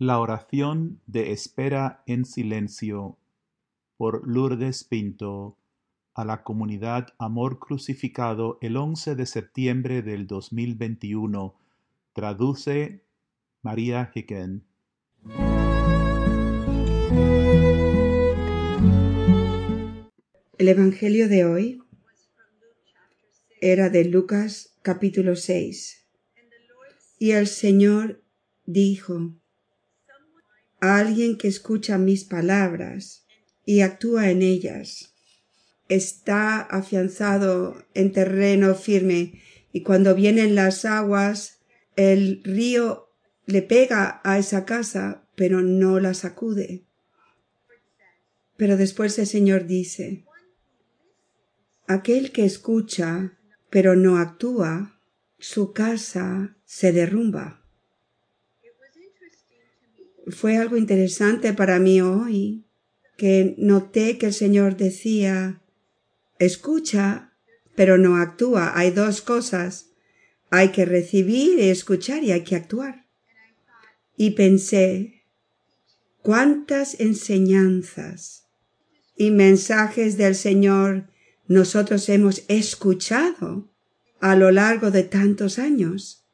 La oración de espera en silencio por Lourdes Pinto a la comunidad Amor Crucificado el 11 de septiembre del 2021. Traduce María Hicken. El Evangelio de hoy era de Lucas capítulo 6. Y el Señor dijo, alguien que escucha mis palabras y actúa en ellas, está afianzado en terreno firme y cuando vienen las aguas, el río le pega a esa casa, pero no la sacude. Pero después el Señor dice, aquel que escucha, pero no actúa, su casa se derrumba fue algo interesante para mí hoy, que noté que el Señor decía, escucha, pero no actúa. Hay dos cosas. Hay que recibir y escuchar y hay que actuar. Y pensé, cuántas enseñanzas y mensajes del Señor nosotros hemos escuchado a lo largo de tantos años.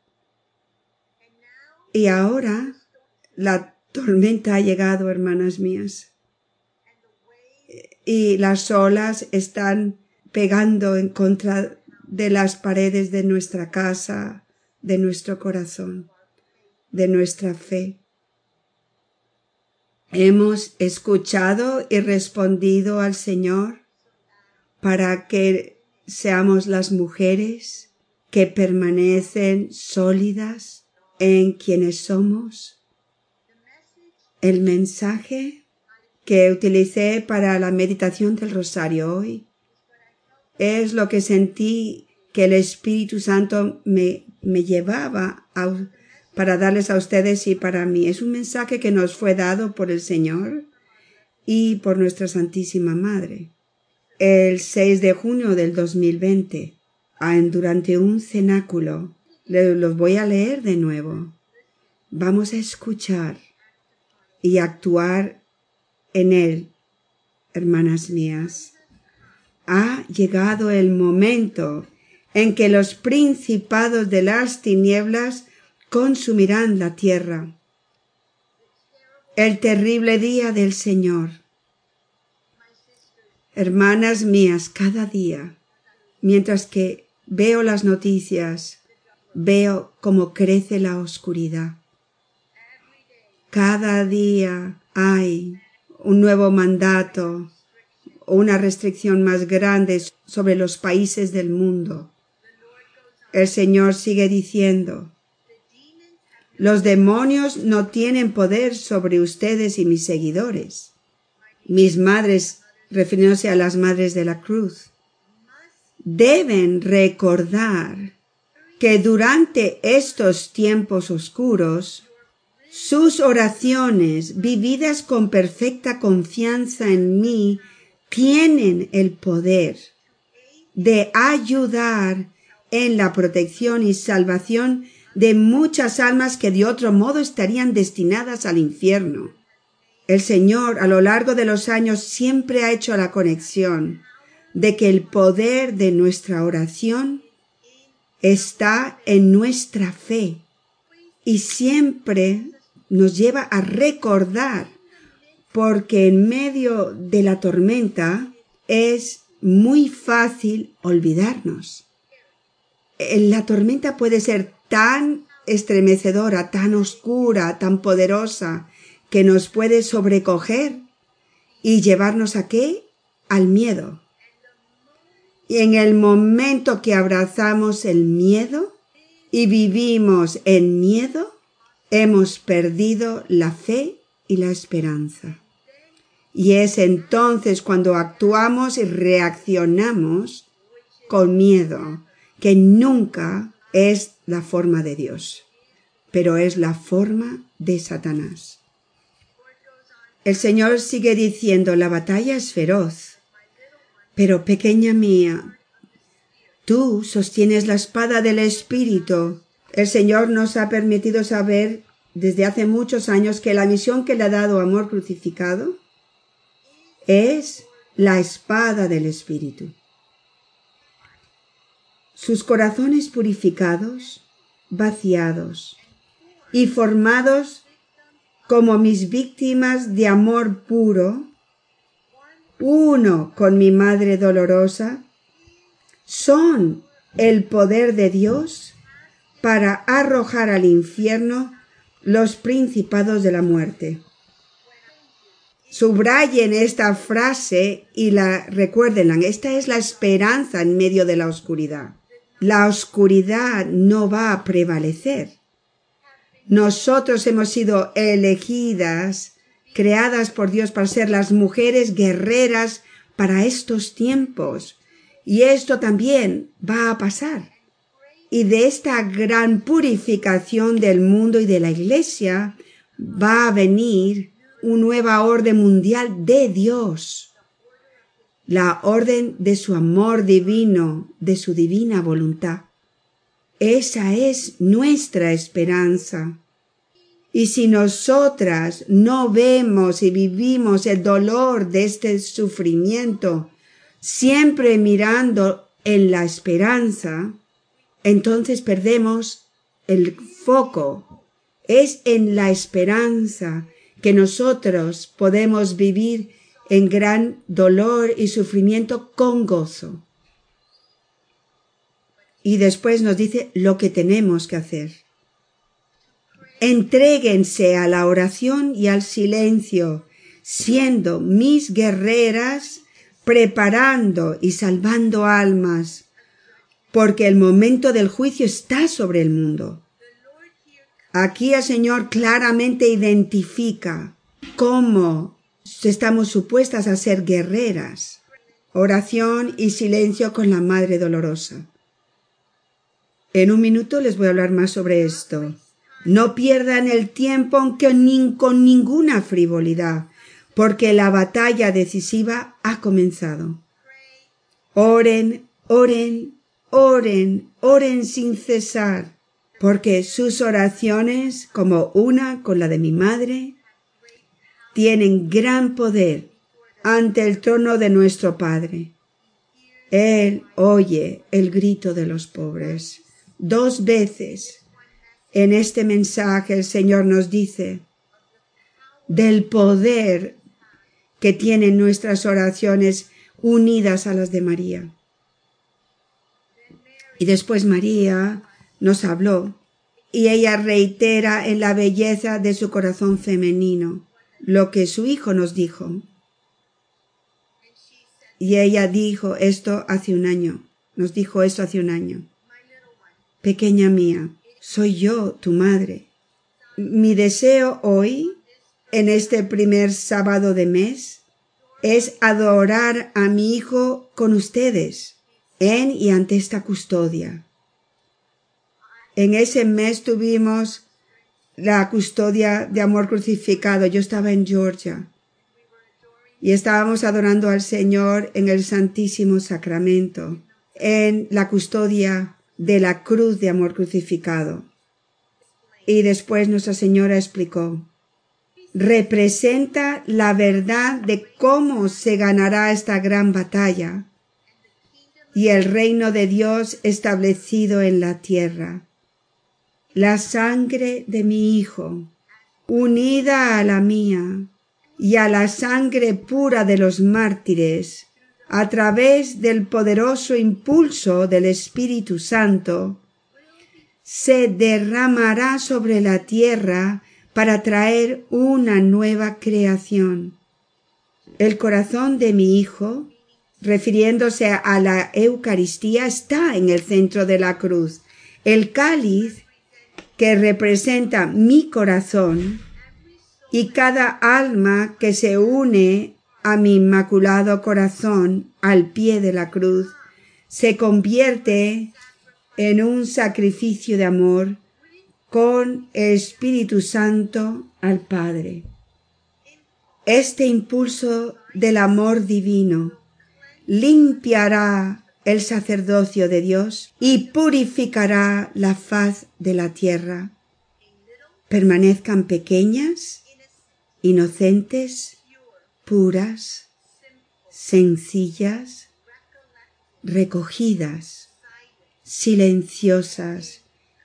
Y ahora la tormenta ha llegado, hermanas mías. Y las olas están pegando en contra de las paredes de nuestra casa, de nuestro corazón, de nuestra fe. Hemos escuchado y respondido al Señor para que seamos las mujeres que permanecen sólidas en quienes somos el mensaje que utilicé para la meditación del rosario hoy es lo que sentí que el Espíritu Santo me, me llevaba para darles a ustedes y para mí. Es un mensaje que nos fue dado por el Señor y por nuestra Santísima Madre. El 6 de junio del 2020, durante un cenáculo, los voy a leer de nuevo. Vamos a escuchar y actuar en él, hermanas mías. Ha llegado el momento en que los principados de las tinieblas consumirán la tierra. El terrible día del Señor. Hermanas mías, cada día, mientras que veo las noticias, veo cómo crece la oscuridad. Cada día hay un nuevo mandato o una restricción más grande sobre los países del mundo. El Señor sigue diciendo, los demonios no tienen poder sobre ustedes y mis seguidores. Mis madres, refiriéndose a las madres de la cruz, deben recordar que durante estos tiempos oscuros sus oraciones, vividas con perfecta confianza en mí, tienen el poder de ayudar en la protección y salvación de muchas almas que de otro modo estarían destinadas al infierno. El Señor a lo largo de los años siempre ha hecho la conexión de que el poder de nuestra oración está en nuestra fe y siempre nos lleva a recordar, porque en medio de la tormenta es muy fácil olvidarnos. La tormenta puede ser tan estremecedora, tan oscura, tan poderosa, que nos puede sobrecoger y llevarnos a qué? Al miedo. Y en el momento que abrazamos el miedo y vivimos en miedo, hemos perdido la fe y la esperanza. Y es entonces cuando actuamos y reaccionamos con miedo, que nunca es la forma de Dios, pero es la forma de Satanás. El Señor sigue diciendo, la batalla es feroz, pero pequeña mía, tú sostienes la espada del Espíritu el Señor nos ha permitido saber desde hace muchos años que la misión que le ha dado Amor Crucificado es la espada del Espíritu. Sus corazones purificados, vaciados y formados como mis víctimas de amor puro, uno con mi Madre dolorosa, son el poder de Dios para arrojar al infierno los principados de la muerte. Subrayen esta frase y la recuerden. Esta es la esperanza en medio de la oscuridad. La oscuridad no va a prevalecer. Nosotros hemos sido elegidas, creadas por Dios para ser las mujeres guerreras para estos tiempos. Y esto también va a pasar. Y de esta gran purificación del mundo y de la iglesia va a venir una nueva orden mundial de Dios. La orden de su amor divino, de su divina voluntad. Esa es nuestra esperanza. Y si nosotras no vemos y vivimos el dolor de este sufrimiento, siempre mirando en la esperanza, entonces perdemos el foco. Es en la esperanza que nosotros podemos vivir en gran dolor y sufrimiento con gozo y después nos dice lo que tenemos que hacer. Entréguense a la oración y al silencio, siendo mis guerreras, preparando y salvando almas, porque el momento del juicio está sobre el mundo. Aquí el Señor claramente identifica cómo estamos supuestas a ser guerreras. Oración y silencio con la Madre Dolorosa. En un minuto les voy a hablar más sobre esto. No pierdan el tiempo aunque con ninguna frivolidad, porque la batalla decisiva ha comenzado. Oren, oren, oren, oren sin cesar, porque sus oraciones, como una con la de mi madre, tienen gran poder ante el trono de nuestro Padre. Él oye el grito de los pobres. Dos veces en este mensaje el Señor nos dice del poder que tienen nuestras oraciones unidas a las de María. Y después María nos habló y ella reitera en la belleza de su corazón femenino lo que su hijo nos dijo. Y ella dijo esto hace un año, nos dijo esto hace un año. Pequeña mía, soy yo, tu madre. Mi deseo hoy, en este primer sábado de mes, es adorar a mi Hijo con ustedes, en y ante esta custodia. En ese mes tuvimos la custodia de amor crucificado. Yo estaba en Georgia y estábamos adorando al Señor en el Santísimo Sacramento, en la custodia de la cruz de amor crucificado. Y después Nuestra Señora explicó, representa la verdad de cómo se ganará esta gran batalla y el reino de Dios establecido en la tierra. La sangre de mi Hijo, unida a la mía y a la sangre pura de los mártires, a través del poderoso impulso del Espíritu Santo, se derramará sobre la tierra para traer una nueva creación. El corazón de mi Hijo, refiriéndose a la Eucaristía, está en el centro de la cruz. El cáliz, que representa mi corazón, y cada alma que se une a mi inmaculado corazón al pie de la cruz, se convierte en un sacrificio de amor con el Espíritu Santo al Padre. Este impulso del amor divino limpiará el sacerdocio de Dios y purificará la faz de la tierra. permanezcan pequeñas, inocentes, puras, sencillas, recogidas, silenciosas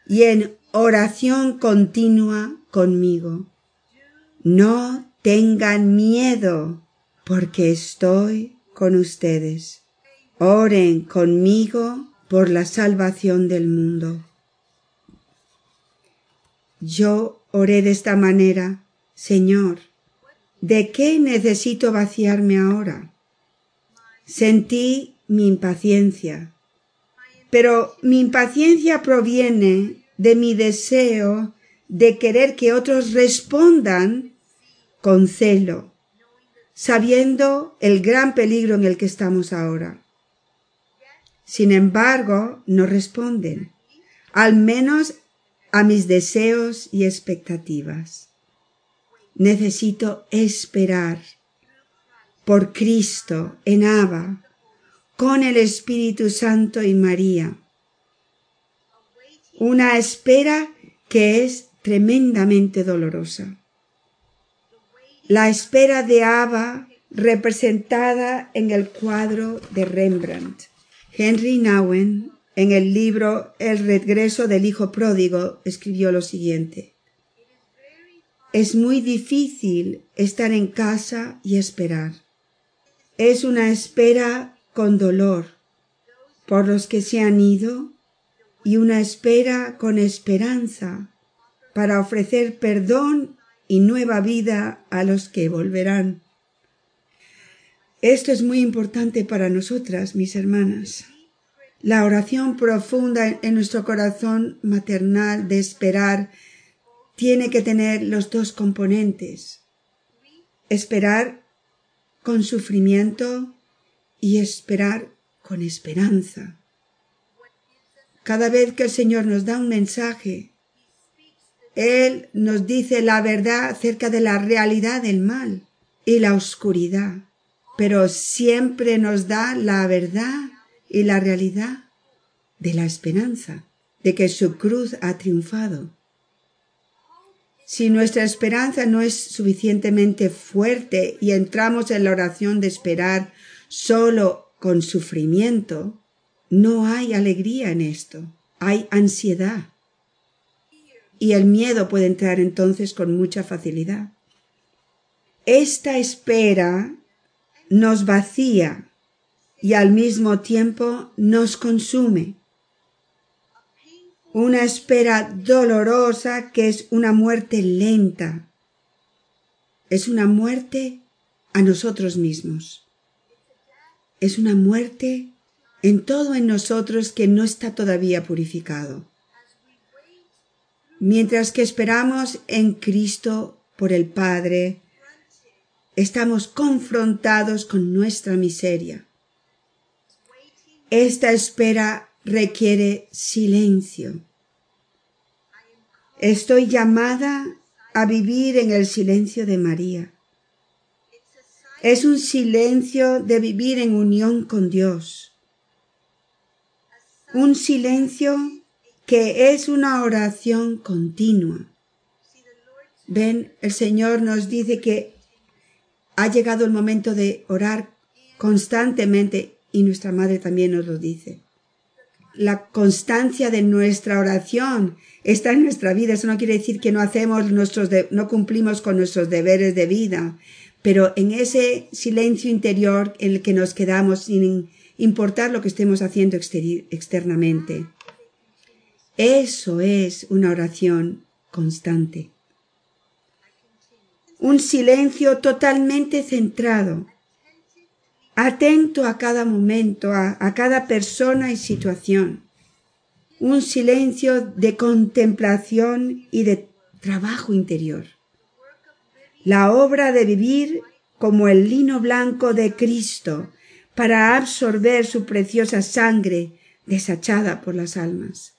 y en oración continua conmigo. No tengan miedo porque estoy con ustedes. Oren conmigo por la salvación del mundo. Yo oré de esta manera, Señor, ¿de qué necesito vaciarme ahora? Sentí mi impaciencia, pero mi impaciencia proviene de mi deseo de querer que otros respondan con celo, sabiendo el gran peligro en el que estamos ahora. Sin embargo, no responden, al menos a mis deseos y expectativas. Necesito esperar por Cristo en Abba, con el Espíritu Santo y María. Una espera que es tremendamente dolorosa. La espera de Abba representada en el cuadro de Rembrandt. Henry Nowen, en el libro El regreso del hijo pródigo, escribió lo siguiente. Es muy difícil estar en casa y esperar. Es una espera con dolor por los que se han ido y una espera con esperanza para ofrecer perdón y nueva vida a los que volverán. Esto es muy importante para nosotras, mis hermanas. La oración profunda en nuestro corazón maternal de esperar tiene que tener los dos componentes. Esperar con sufrimiento y esperar con esperanza. Cada vez que el Señor nos da un mensaje, Él nos dice la verdad acerca de la realidad del mal y la oscuridad, pero siempre nos da la verdad y la realidad de la esperanza, de que su cruz ha triunfado. Si nuestra esperanza no es suficientemente fuerte y entramos en la oración de esperar solo con sufrimiento, no hay alegría en esto, hay ansiedad. Y el miedo puede entrar entonces con mucha facilidad. Esta espera nos vacía y al mismo tiempo nos consume. Una espera dolorosa que es una muerte lenta. Es una muerte a nosotros mismos. Es una muerte en todo en nosotros que no está todavía purificado. Mientras que esperamos en Cristo por el Padre, estamos confrontados con nuestra miseria. Esta espera requiere silencio. Estoy llamada a vivir en el silencio de María. Es un silencio de vivir en unión con Dios un silencio que es una oración continua. Ven, el Señor nos dice que ha llegado el momento de orar constantemente y nuestra Madre también nos lo dice. La constancia de nuestra oración está en nuestra vida. Eso no quiere decir que no hacemos nuestros, no cumplimos con nuestros deberes de vida, pero en ese silencio interior en el que nos quedamos sin importar lo que estemos haciendo externamente. Eso es una oración constante. Un silencio totalmente centrado, atento a cada momento, a, cada persona y situación. Un silencio de contemplación y de trabajo interior. La obra de vivir como el lino blanco de Cristo, para absorber su preciosa sangre desachada por las almas.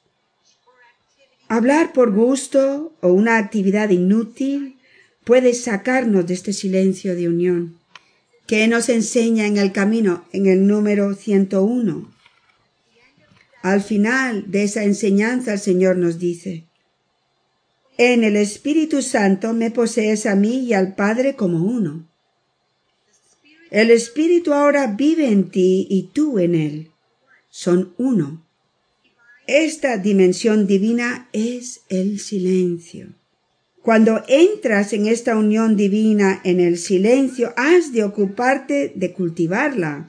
Hablar por gusto o una actividad inútil puede sacarnos de este silencio de unión que nos enseña en el camino en el número 101. Al final de esa enseñanza el Señor nos dice, En el Espíritu Santo me posees a mí y al Padre como uno. El Espíritu ahora vive en ti y tú en él. Son uno. Esta dimensión divina es el silencio. Cuando entras en esta unión divina en el silencio, has de ocuparte de cultivarla.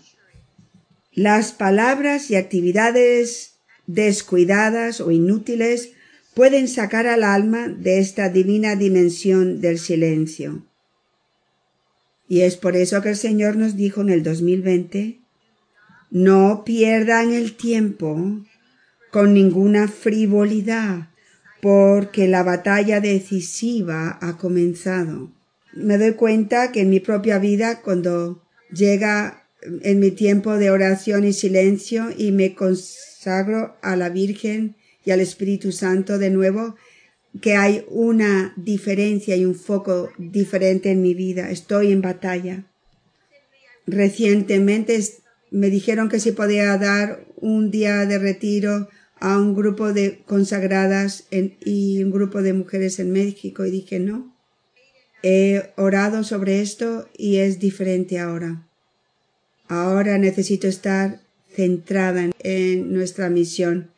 Las palabras y actividades descuidadas o inútiles pueden sacar al alma de esta divina dimensión del silencio. Y es por eso que el Señor nos dijo en el 2020, no pierdan el tiempo con ninguna frivolidad, porque la batalla decisiva ha comenzado. Me doy cuenta que en mi propia vida, cuando llega en mi tiempo de oración y silencio y me consagro a la Virgen y al Espíritu Santo de nuevo, que hay una diferencia y un foco diferente en mi vida. Estoy en batalla. Recientemente me dijeron que si podía dar un día de retiro a un grupo de consagradas y un grupo de mujeres en México y dije no. He orado sobre esto y es diferente ahora. Ahora necesito estar centrada en nuestra misión.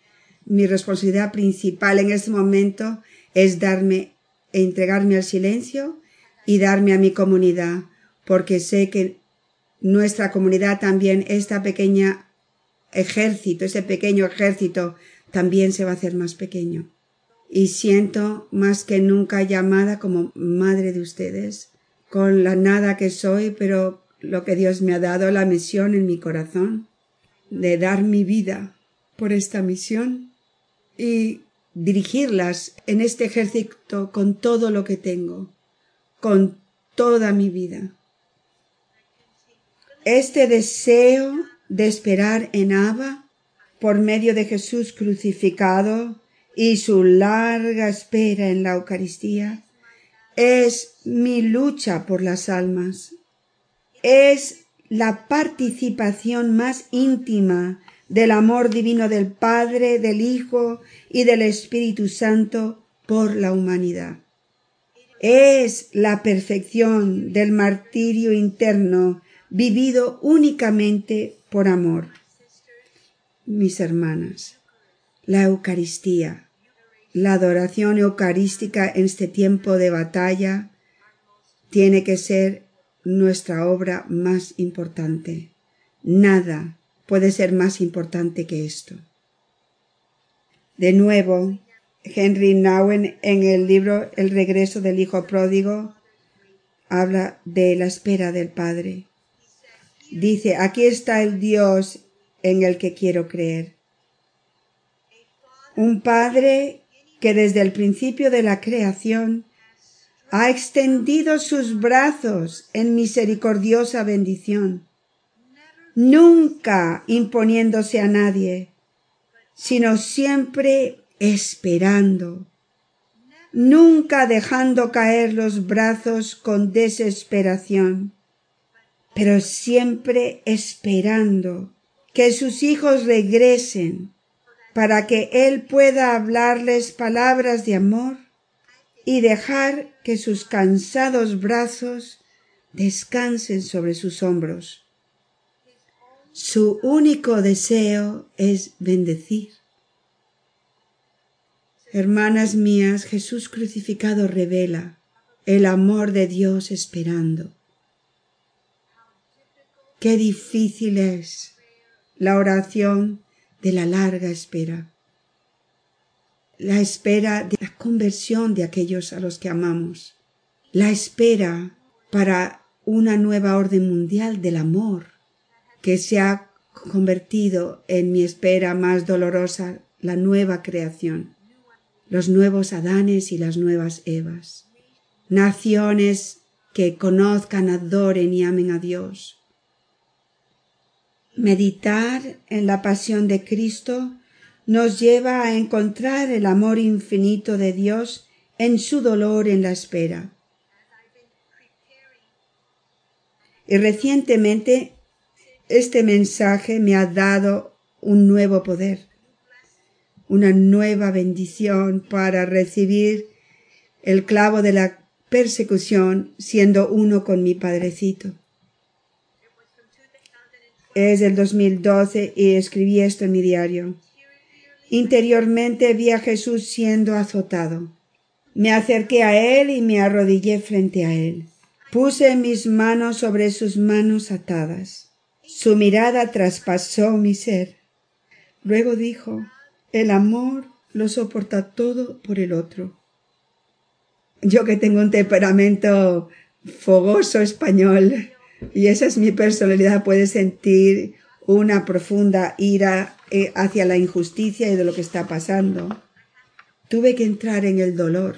Mi responsabilidad principal en este momento es darme entregarme al silencio y darme a mi comunidad, porque sé que nuestra comunidad también, esta pequeña ejército, ese pequeño ejército, también se va a hacer más pequeño. Y siento más que nunca llamada como madre de ustedes, con la nada que soy, pero lo que Dios me ha dado, la misión en mi corazón, de dar mi vida por esta misión y dirigirlas en este ejército con todo lo que tengo, con toda mi vida. Este deseo de esperar en Abba por medio de Jesús crucificado y su larga espera en la Eucaristía es mi lucha por las almas. Es la participación más íntima del amor divino del Padre, del Hijo y del Espíritu Santo por la humanidad. Es la perfección del martirio interno vivido únicamente por amor. Mis hermanas, la Eucaristía, la adoración eucarística en este tiempo de batalla, tiene que ser nuestra obra más importante. Nada puede ser más importante que esto. De nuevo, Henry Nowen en el libro El regreso del Hijo pródigo habla de la espera del Padre. Dice, aquí está el Dios en el que quiero creer. Un Padre que desde el principio de la creación ha extendido sus brazos en misericordiosa bendición nunca imponiéndose a nadie, sino siempre esperando, nunca dejando caer los brazos con desesperación, pero siempre esperando que sus hijos regresen para que Él pueda hablarles palabras de amor y dejar que sus cansados brazos descansen sobre sus hombros. Su único deseo es bendecir. Hermanas mías, Jesús crucificado revela el amor de Dios esperando. Qué difícil es la oración de la larga espera, la espera de la conversión de aquellos a los que amamos, la espera para una nueva orden mundial del amor, que se ha convertido en mi espera más dolorosa la nueva creación, los nuevos Adanes y las nuevas Evas, naciones que conozcan, adoren y amen a Dios. Meditar en la pasión de Cristo nos lleva a encontrar el amor infinito de Dios en su dolor en la espera. Y recientemente este mensaje me ha dado un nuevo poder, una nueva bendición para recibir el clavo de la persecución siendo uno con mi padrecito. Es el 2012 y escribí esto en mi diario. Interiormente vi a Jesús siendo azotado. Me acerqué a él y me arrodillé frente a él. Puse mis manos sobre sus manos atadas. Su mirada traspasó mi ser. Luego dijo, el amor lo soporta todo por el otro. Yo que tengo un temperamento fogoso español y esa es mi personalidad, puede sentir una profunda ira eh, hacia la injusticia y de lo que está pasando. Tuve que entrar en el dolor.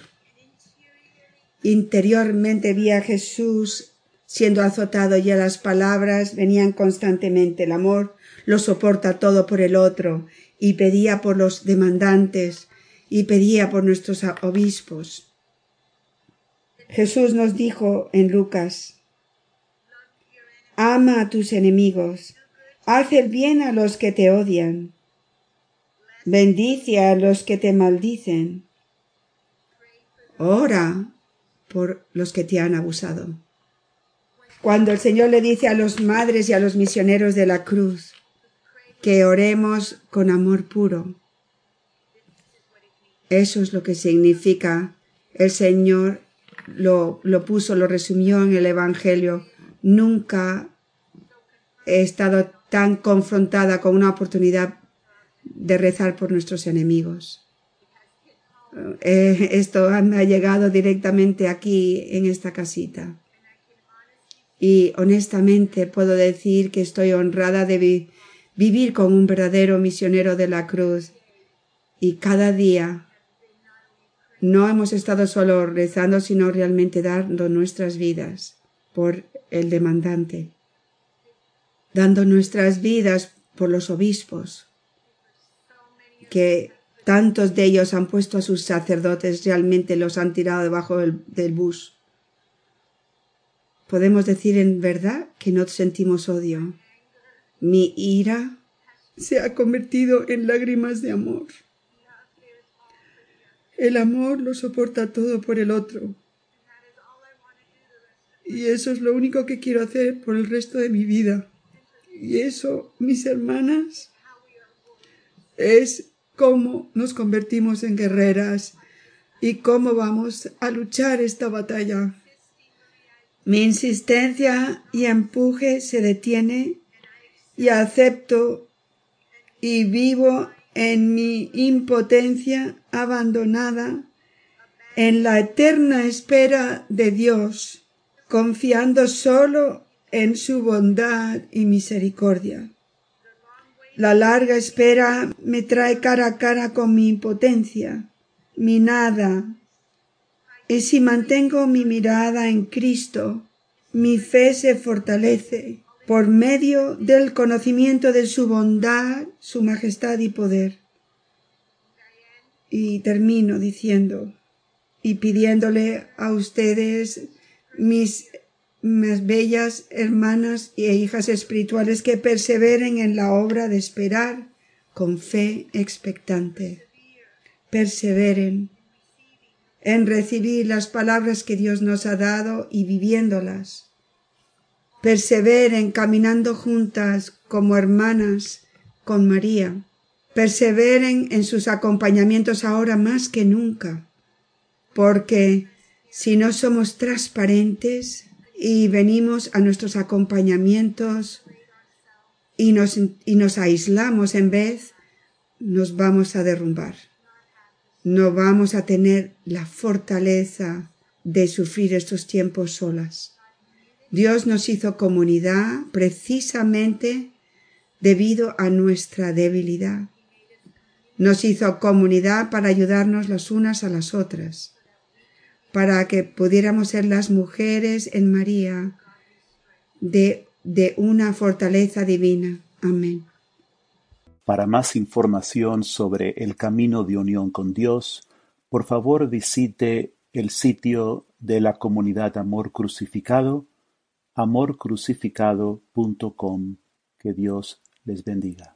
Interiormente vi a Jesús siendo azotado y a las palabras venían constantemente el amor lo soporta todo por el otro y pedía por los demandantes y pedía por nuestros obispos. Jesús nos dijo en Lucas, Ama a tus enemigos, haz el bien a los que te odian, bendice a los que te maldicen, ora por los que te han abusado. Cuando el Señor le dice a los madres y a los misioneros de la cruz, que oremos con amor puro. Eso es lo que significa el Señor lo, lo puso, lo resumió en el Evangelio. Nunca he estado tan confrontada con una oportunidad de rezar por nuestros enemigos. Eh, esto me ha llegado directamente aquí en esta casita. Y honestamente puedo decir que estoy honrada de, vivir con un verdadero misionero de la cruz. Y cada día no hemos estado solo rezando, sino realmente dando nuestras vidas por el demandante, dando nuestras vidas por los obispos, que tantos de ellos han puesto a sus sacerdotes, realmente los han tirado debajo del, del bus. Podemos decir en verdad que no sentimos odio, mi ira se ha convertido en lágrimas de amor. El amor lo soporta todo por el otro. Y eso es lo único que quiero hacer por el resto de mi vida. Y eso, mis hermanas, es cómo nos convertimos en guerreras y cómo vamos a luchar esta batalla. Mi insistencia y empuje se detiene y acepto y vivo en mi impotencia abandonada en la eterna espera de Dios, confiando solo en su bondad y misericordia. La larga espera me trae cara a cara con mi impotencia, mi nada, y si mantengo mi mirada en Cristo, mi fe se fortalece por medio del conocimiento de su bondad, su majestad y poder. Y termino diciendo y pidiéndole a ustedes, mis más bellas hermanas e hijas espirituales, que perseveren en la obra de esperar con fe expectante. Perseveren en recibir las palabras que Dios nos ha dado y viviéndolas perseveren caminando juntas como hermanas con María, perseveren en sus acompañamientos ahora más que nunca, porque si no somos transparentes y venimos a nuestros acompañamientos y nos, y nos aislamos en vez, nos vamos a derrumbar. No vamos a tener la fortaleza de sufrir estos tiempos solas. Dios nos hizo comunidad precisamente debido a nuestra debilidad. Nos hizo comunidad para ayudarnos las unas a las otras, para que pudiéramos ser las mujeres en María de, de una fortaleza divina. Amén. Para más información sobre el camino de unión con Dios, por favor visite el sitio de la comunidad Amor Crucificado amorcrucificado.com. Que Dios les bendiga.